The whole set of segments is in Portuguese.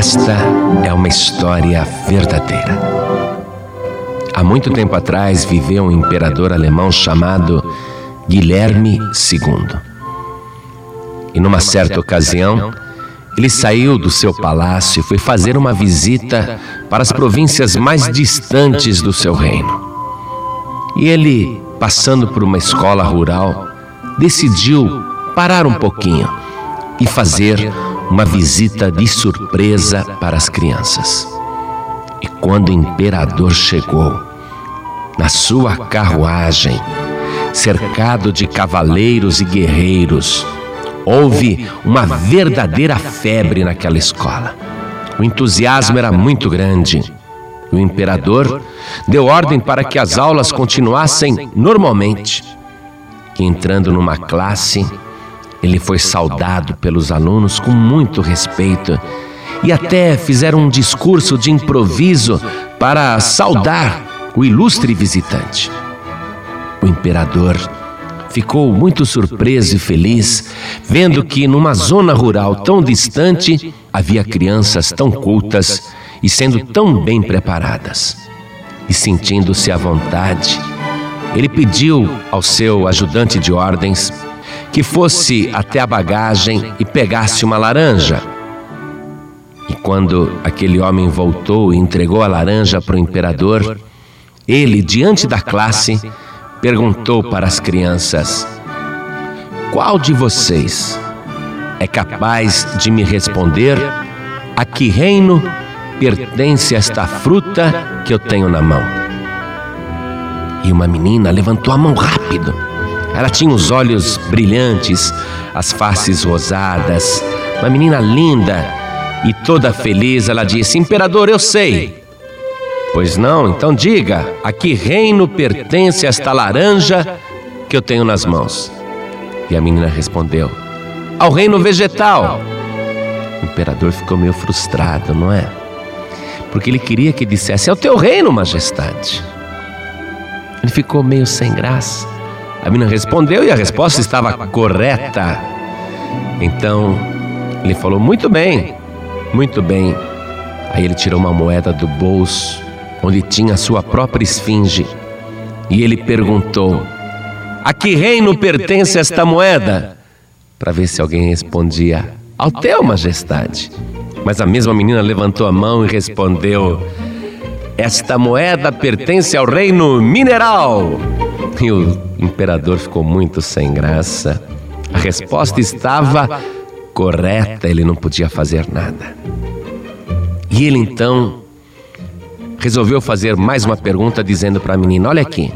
Esta é uma história verdadeira. Há muito tempo atrás viveu um imperador alemão chamado Guilherme II. E numa certa ocasião, ele saiu do seu palácio e foi fazer uma visita para as províncias mais distantes do seu reino. E ele, passando por uma escola rural, decidiu parar um pouquinho e fazer uma visita de surpresa para as crianças. E quando o imperador chegou, na sua carruagem, cercado de cavaleiros e guerreiros, houve uma verdadeira febre naquela escola. O entusiasmo era muito grande. O imperador deu ordem para que as aulas continuassem normalmente. E entrando numa classe, ele foi saudado pelos alunos com muito respeito e até fizeram um discurso de improviso para saudar o ilustre visitante. O imperador ficou muito surpreso e feliz vendo que numa zona rural tão distante havia crianças tão cultas e sendo tão bem preparadas. E sentindo-se à vontade, ele pediu ao seu ajudante de ordens que fosse até a bagagem e pegasse uma laranja. E quando aquele homem voltou e entregou a laranja para o imperador, ele, diante da classe, perguntou para as crianças: Qual de vocês é capaz de me responder a que reino pertence esta fruta que eu tenho na mão? E uma menina levantou a mão rápido ela tinha os olhos brilhantes, as faces rosadas, uma menina linda e toda feliz. Ela disse: Imperador, eu sei. Pois não, então diga: a que reino pertence esta laranja que eu tenho nas mãos? E a menina respondeu: Ao reino vegetal. O imperador ficou meio frustrado, não é? Porque ele queria que dissesse: É o teu reino, majestade. Ele ficou meio sem graça. A menina respondeu e a resposta estava correta. Então ele falou: Muito bem, muito bem. Aí ele tirou uma moeda do bolso, onde tinha a sua própria esfinge, e ele perguntou: A que reino pertence esta moeda? Para ver se alguém respondia: Ao teu, majestade. Mas a mesma menina levantou a mão e respondeu: Esta moeda pertence ao reino mineral. E o imperador ficou muito sem graça. A resposta estava correta, ele não podia fazer nada. E ele então resolveu fazer mais uma pergunta, dizendo para a menina: Olha aqui,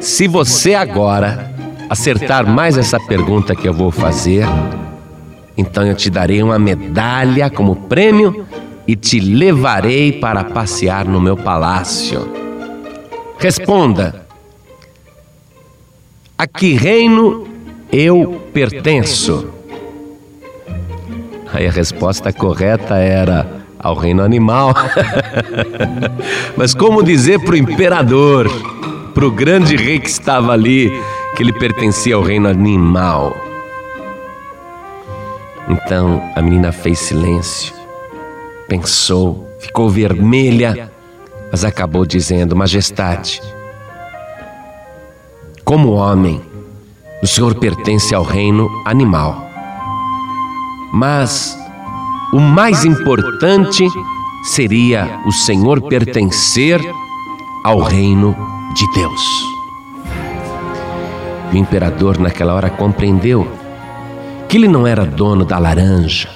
se você agora acertar mais essa pergunta que eu vou fazer, então eu te darei uma medalha como prêmio e te levarei para passear no meu palácio. Responda. A que reino eu pertenço? Aí a resposta correta era ao reino animal. Mas como dizer para o imperador, para o grande rei que estava ali, que ele pertencia ao reino animal? Então a menina fez silêncio, pensou, ficou vermelha, mas acabou dizendo: Majestade, como homem, o Senhor pertence ao reino animal. Mas o mais importante seria o Senhor pertencer ao reino de Deus. O imperador, naquela hora, compreendeu que ele não era dono da laranja,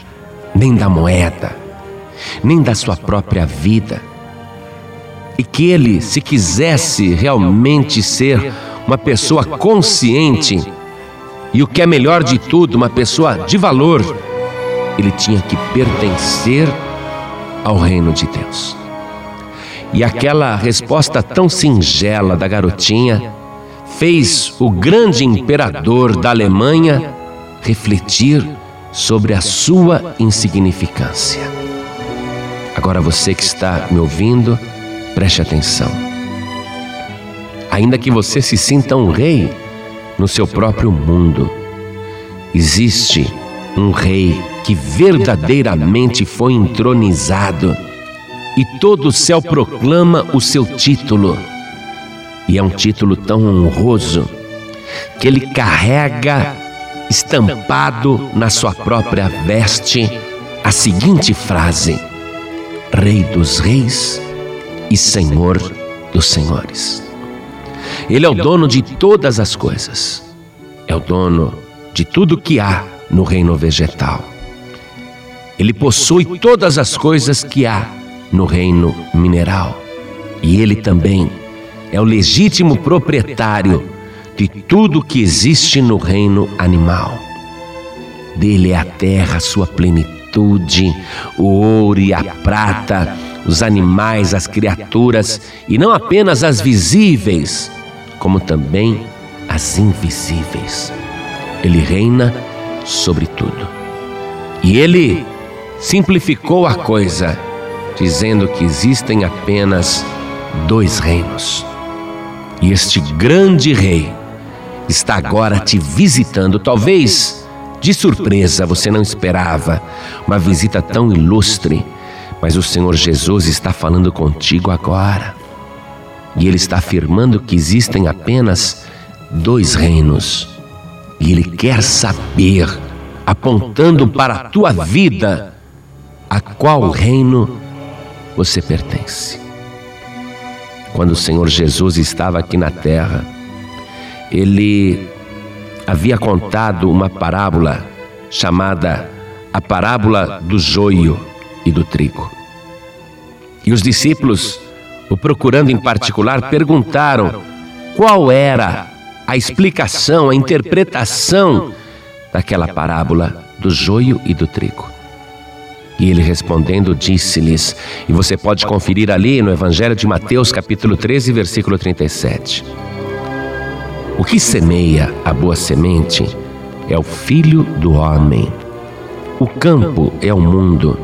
nem da moeda, nem da sua própria vida, e que ele, se quisesse realmente ser uma pessoa consciente e o que é melhor de tudo, uma pessoa de valor, ele tinha que pertencer ao reino de Deus. E aquela resposta tão singela da garotinha fez o grande imperador da Alemanha refletir sobre a sua insignificância. Agora você que está me ouvindo, preste atenção ainda que você se sinta um rei no seu próprio mundo. Existe um rei que verdadeiramente foi entronizado e todo o céu proclama o seu título. E é um título tão honroso que ele carrega estampado na sua própria veste a seguinte frase: Rei dos Reis e Senhor dos Senhores. Ele é o dono de todas as coisas, é o dono de tudo que há no reino vegetal. Ele possui todas as coisas que há no reino mineral. E ele também é o legítimo proprietário de tudo que existe no reino animal. Dele é a terra, a sua plenitude, o ouro e a prata, os animais, as criaturas, e não apenas as visíveis, como também as invisíveis. Ele reina sobre tudo. E ele simplificou a coisa, dizendo que existem apenas dois reinos. E este grande rei está agora te visitando, talvez de surpresa, você não esperava uma visita tão ilustre, mas o Senhor Jesus está falando contigo agora. E ele está afirmando que existem apenas dois reinos. E ele quer saber, apontando para a tua vida, a qual reino você pertence. Quando o Senhor Jesus estava aqui na terra, ele havia contado uma parábola chamada a parábola do joio e do trigo. E os discípulos, o procurando em particular, perguntaram qual era a explicação, a interpretação daquela parábola do joio e do trigo. E ele respondendo disse-lhes, e você pode conferir ali no Evangelho de Mateus, capítulo 13, versículo 37. O que semeia a boa semente é o filho do homem. O campo é o mundo.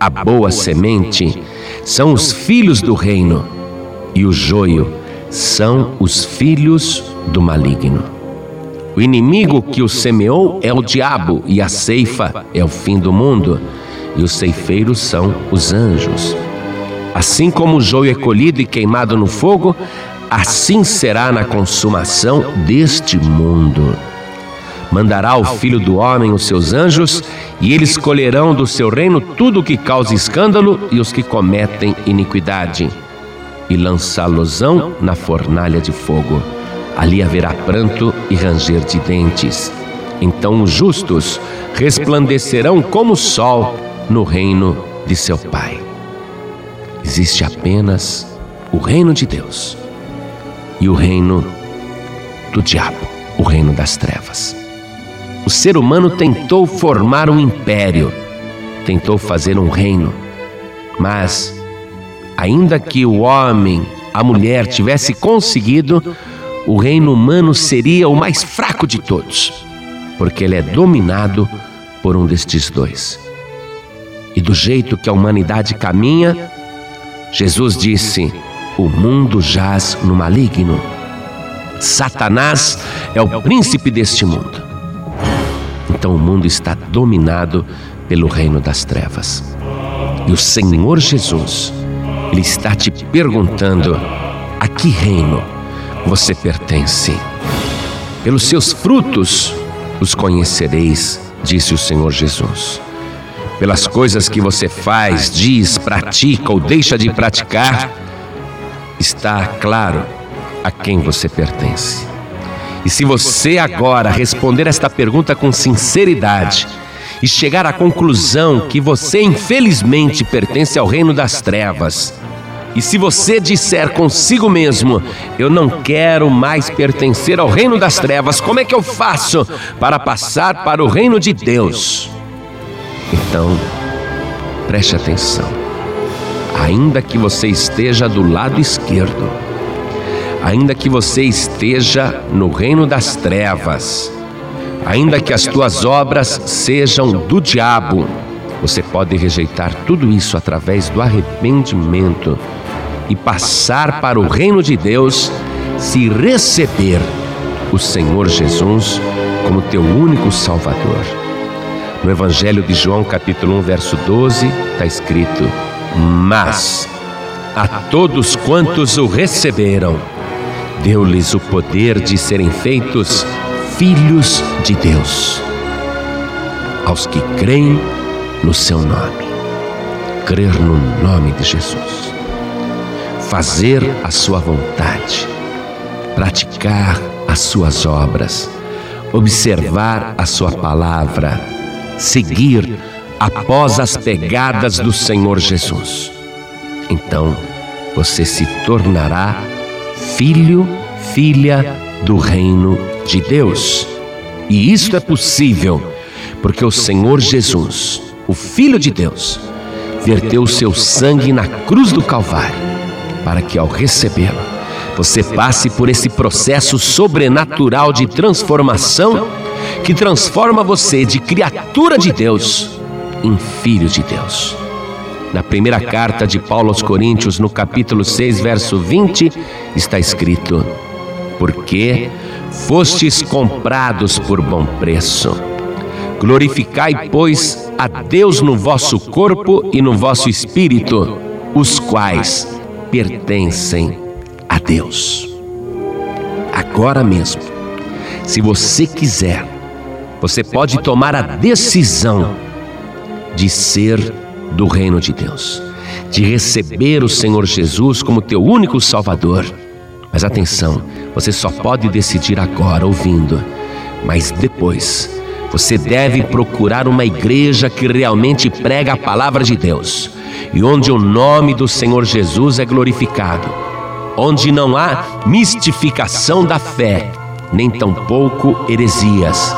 A boa semente são os filhos do reino, e o joio são os filhos do maligno. O inimigo que o semeou é o diabo, e a ceifa é o fim do mundo, e os ceifeiros são os anjos. Assim como o joio é colhido e queimado no fogo, assim será na consumação deste mundo. Mandará o Filho do Homem os seus anjos, e eles colherão do seu reino tudo o que causa escândalo e os que cometem iniquidade, e lançá-losão na fornalha de fogo. Ali haverá pranto e ranger de dentes. Então os justos resplandecerão como o sol no reino de seu Pai. Existe apenas o reino de Deus e o reino do diabo, o reino das trevas. O ser humano tentou formar um império, tentou fazer um reino, mas, ainda que o homem, a mulher tivesse conseguido, o reino humano seria o mais fraco de todos, porque ele é dominado por um destes dois. E do jeito que a humanidade caminha, Jesus disse: o mundo jaz no maligno. Satanás é o príncipe deste mundo. Então o mundo está dominado pelo reino das trevas. E o Senhor Jesus, Ele está te perguntando: a que reino você pertence? Pelos seus frutos os conhecereis, disse o Senhor Jesus. Pelas coisas que você faz, diz, pratica ou deixa de praticar, está claro a quem você pertence. E se você agora responder esta pergunta com sinceridade e chegar à conclusão que você infelizmente pertence ao reino das trevas, e se você disser consigo mesmo, eu não quero mais pertencer ao reino das trevas, como é que eu faço para passar para o reino de Deus? Então, preste atenção ainda que você esteja do lado esquerdo, ainda que você esteja no reino das trevas, ainda que as tuas obras sejam do diabo, você pode rejeitar tudo isso através do arrependimento e passar para o reino de Deus se receber o Senhor Jesus como teu único Salvador. No Evangelho de João, capítulo 1, verso 12, está escrito: Mas a todos quantos o receberam, deu-lhes o poder de serem feitos filhos de Deus. Aos que creem no seu nome. Crer no nome de Jesus. Fazer a sua vontade. Praticar as suas obras. Observar a sua palavra seguir após as pegadas do Senhor Jesus. Então você se tornará filho, filha do reino de Deus. E isto é possível porque o Senhor Jesus, o Filho de Deus, verteu o seu sangue na cruz do Calvário, para que ao recebê-lo, você passe por esse processo sobrenatural de transformação que transforma você de criatura de Deus em filho de Deus. Na primeira carta de Paulo aos Coríntios, no capítulo 6, verso 20, está escrito: Porque fostes comprados por bom preço. Glorificai, pois, a Deus no vosso corpo e no vosso espírito, os quais pertencem a Deus. Agora mesmo, se você quiser, você pode tomar a decisão de ser do reino de Deus, de receber o Senhor Jesus como teu único Salvador. Mas atenção, você só pode decidir agora, ouvindo, mas depois você deve procurar uma igreja que realmente prega a palavra de Deus e onde o nome do Senhor Jesus é glorificado, onde não há mistificação da fé, nem tampouco heresias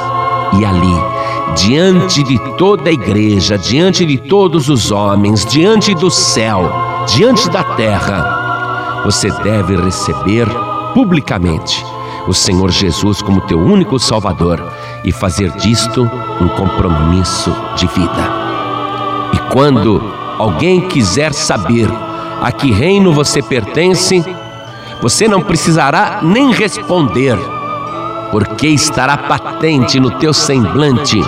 e ali, diante de toda a igreja, diante de todos os homens, diante do céu, diante da terra, você deve receber publicamente o Senhor Jesus como teu único Salvador e fazer disto um compromisso de vida. E quando alguém quiser saber a que reino você pertence, você não precisará nem responder porque estará patente no teu semblante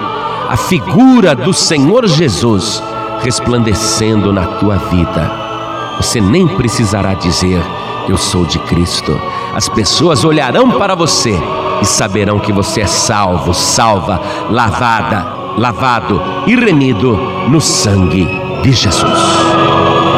a figura do Senhor Jesus resplandecendo na tua vida. Você nem precisará dizer: Eu sou de Cristo. As pessoas olharão para você e saberão que você é salvo, salva, lavada, lavado e remido no sangue de Jesus.